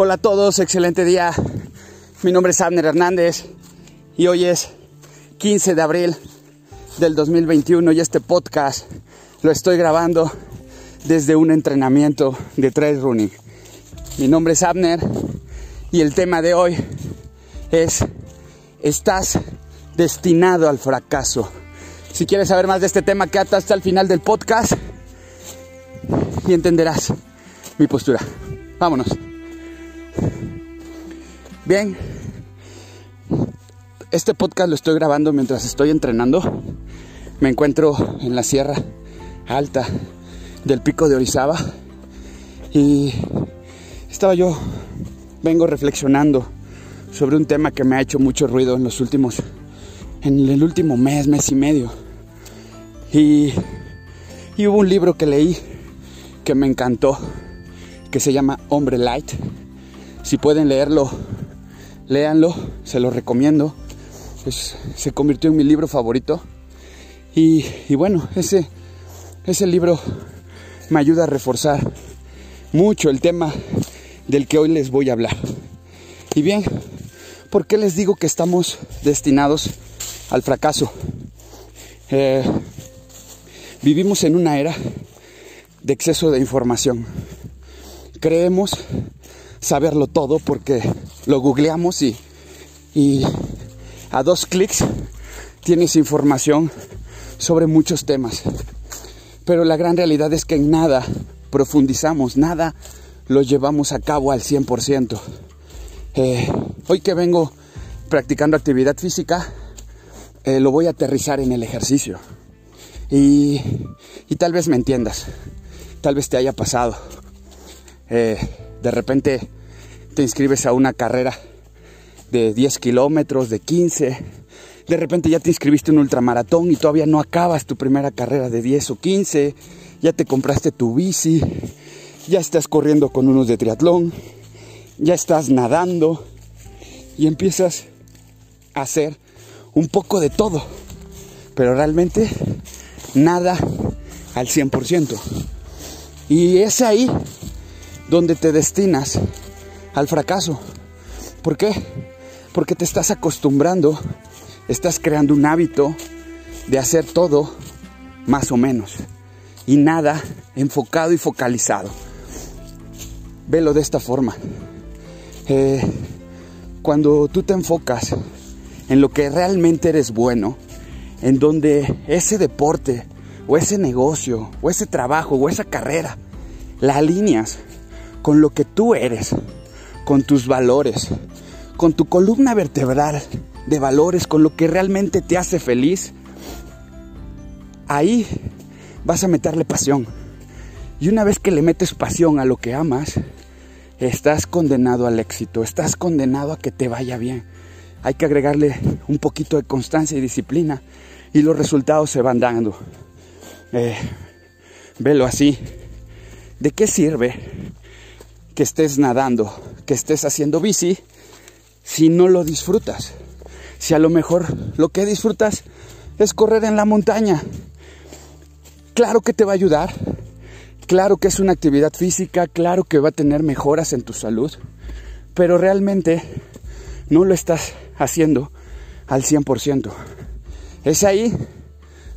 Hola a todos, excelente día. Mi nombre es Abner Hernández y hoy es 15 de abril del 2021 y este podcast lo estoy grabando desde un entrenamiento de trail running. Mi nombre es Abner y el tema de hoy es estás destinado al fracaso. Si quieres saber más de este tema, quédate hasta el final del podcast y entenderás mi postura. Vámonos. Bien, este podcast lo estoy grabando mientras estoy entrenando. Me encuentro en la sierra alta del pico de Orizaba y estaba yo, vengo reflexionando sobre un tema que me ha hecho mucho ruido en los últimos, en el último mes, mes y medio. Y, y hubo un libro que leí que me encantó, que se llama Hombre Light. Si pueden leerlo, léanlo, se lo recomiendo. se convirtió en mi libro favorito. Y, y, bueno, ese, ese libro me ayuda a reforzar mucho el tema del que hoy les voy a hablar. Y bien, ¿por qué les digo que estamos destinados al fracaso? Eh, vivimos en una era de exceso de información. Creemos saberlo todo porque lo googleamos y, y a dos clics tienes información sobre muchos temas. Pero la gran realidad es que en nada profundizamos, nada lo llevamos a cabo al 100%. Eh, hoy que vengo practicando actividad física, eh, lo voy a aterrizar en el ejercicio. Y, y tal vez me entiendas tal vez te haya pasado. Eh, de repente te inscribes a una carrera de 10 kilómetros, de 15. De repente ya te inscribiste en un ultramaratón y todavía no acabas tu primera carrera de 10 o 15. Ya te compraste tu bici. Ya estás corriendo con unos de triatlón. Ya estás nadando. Y empiezas a hacer un poco de todo. Pero realmente nada al 100%. Y es ahí donde te destinas al fracaso. ¿Por qué? Porque te estás acostumbrando, estás creando un hábito de hacer todo más o menos y nada enfocado y focalizado. Velo de esta forma. Eh, cuando tú te enfocas en lo que realmente eres bueno, en donde ese deporte o ese negocio, o ese trabajo, o esa carrera, la alineas con lo que tú eres, con tus valores, con tu columna vertebral de valores, con lo que realmente te hace feliz, ahí vas a meterle pasión. Y una vez que le metes pasión a lo que amas, estás condenado al éxito, estás condenado a que te vaya bien. Hay que agregarle un poquito de constancia y disciplina y los resultados se van dando. Eh, velo así. ¿De qué sirve que estés nadando, que estés haciendo bici, si no lo disfrutas? Si a lo mejor lo que disfrutas es correr en la montaña. Claro que te va a ayudar, claro que es una actividad física, claro que va a tener mejoras en tu salud, pero realmente no lo estás haciendo al 100%. Es ahí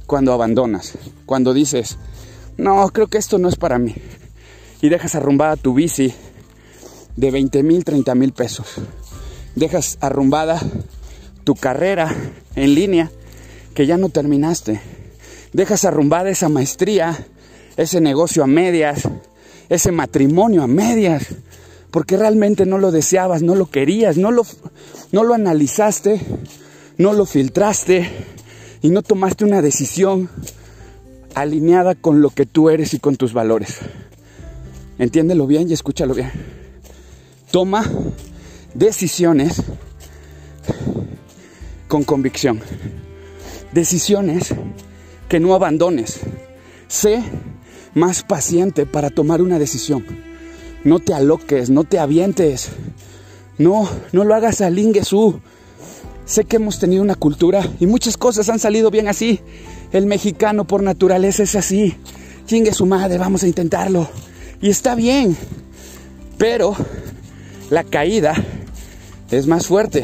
cuando abandonas, cuando dices, no, creo que esto no es para mí. Y dejas arrumbada tu bici de 20 mil, 30 mil pesos. Dejas arrumbada tu carrera en línea que ya no terminaste. Dejas arrumbada esa maestría, ese negocio a medias, ese matrimonio a medias, porque realmente no lo deseabas, no lo querías, no lo, no lo analizaste, no lo filtraste, y no tomaste una decisión alineada con lo que tú eres y con tus valores. Entiéndelo bien y escúchalo bien. Toma decisiones con convicción. Decisiones que no abandones. Sé más paciente para tomar una decisión. No te aloques, no te avientes. No, no lo hagas al ingesú. Sé que hemos tenido una cultura y muchas cosas han salido bien así. El mexicano por naturaleza es así. Chingue su madre, vamos a intentarlo. Y está bien. Pero La caída es más fuerte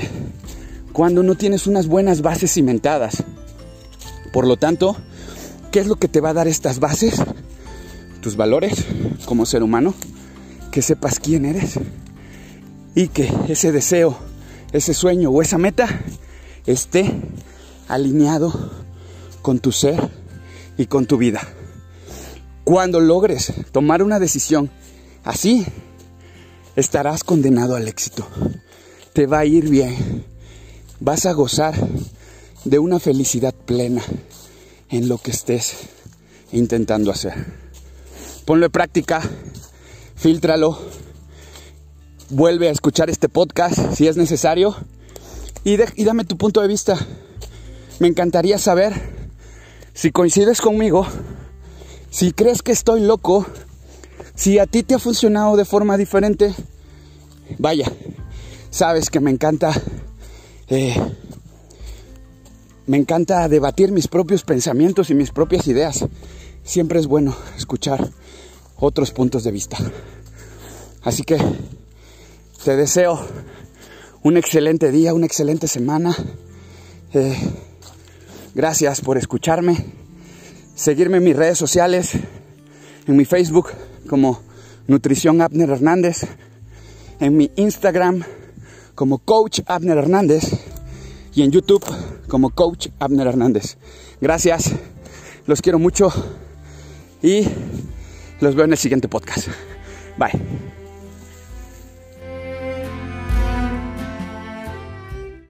cuando no tienes unas buenas bases cimentadas. Por lo tanto, ¿qué es lo que te va a dar estas bases? Tus valores como ser humano, que sepas quién eres y que ese deseo, ese sueño o esa meta esté alineado con tu ser y con tu vida. Cuando logres tomar una decisión así, estarás condenado al éxito. Te va a ir bien. Vas a gozar de una felicidad plena en lo que estés intentando hacer. Ponlo en práctica, filtralo, vuelve a escuchar este podcast si es necesario y, y dame tu punto de vista. Me encantaría saber si coincides conmigo, si crees que estoy loco, si a ti te ha funcionado de forma diferente, vaya, sabes que me encanta, eh, me encanta debatir mis propios pensamientos y mis propias ideas. Siempre es bueno escuchar otros puntos de vista. Así que te deseo un excelente día, una excelente semana. Eh, Gracias por escucharme. Seguirme en mis redes sociales, en mi Facebook como Nutrición Abner Hernández, en mi Instagram como Coach Abner Hernández y en YouTube como Coach Abner Hernández. Gracias, los quiero mucho y los veo en el siguiente podcast. Bye.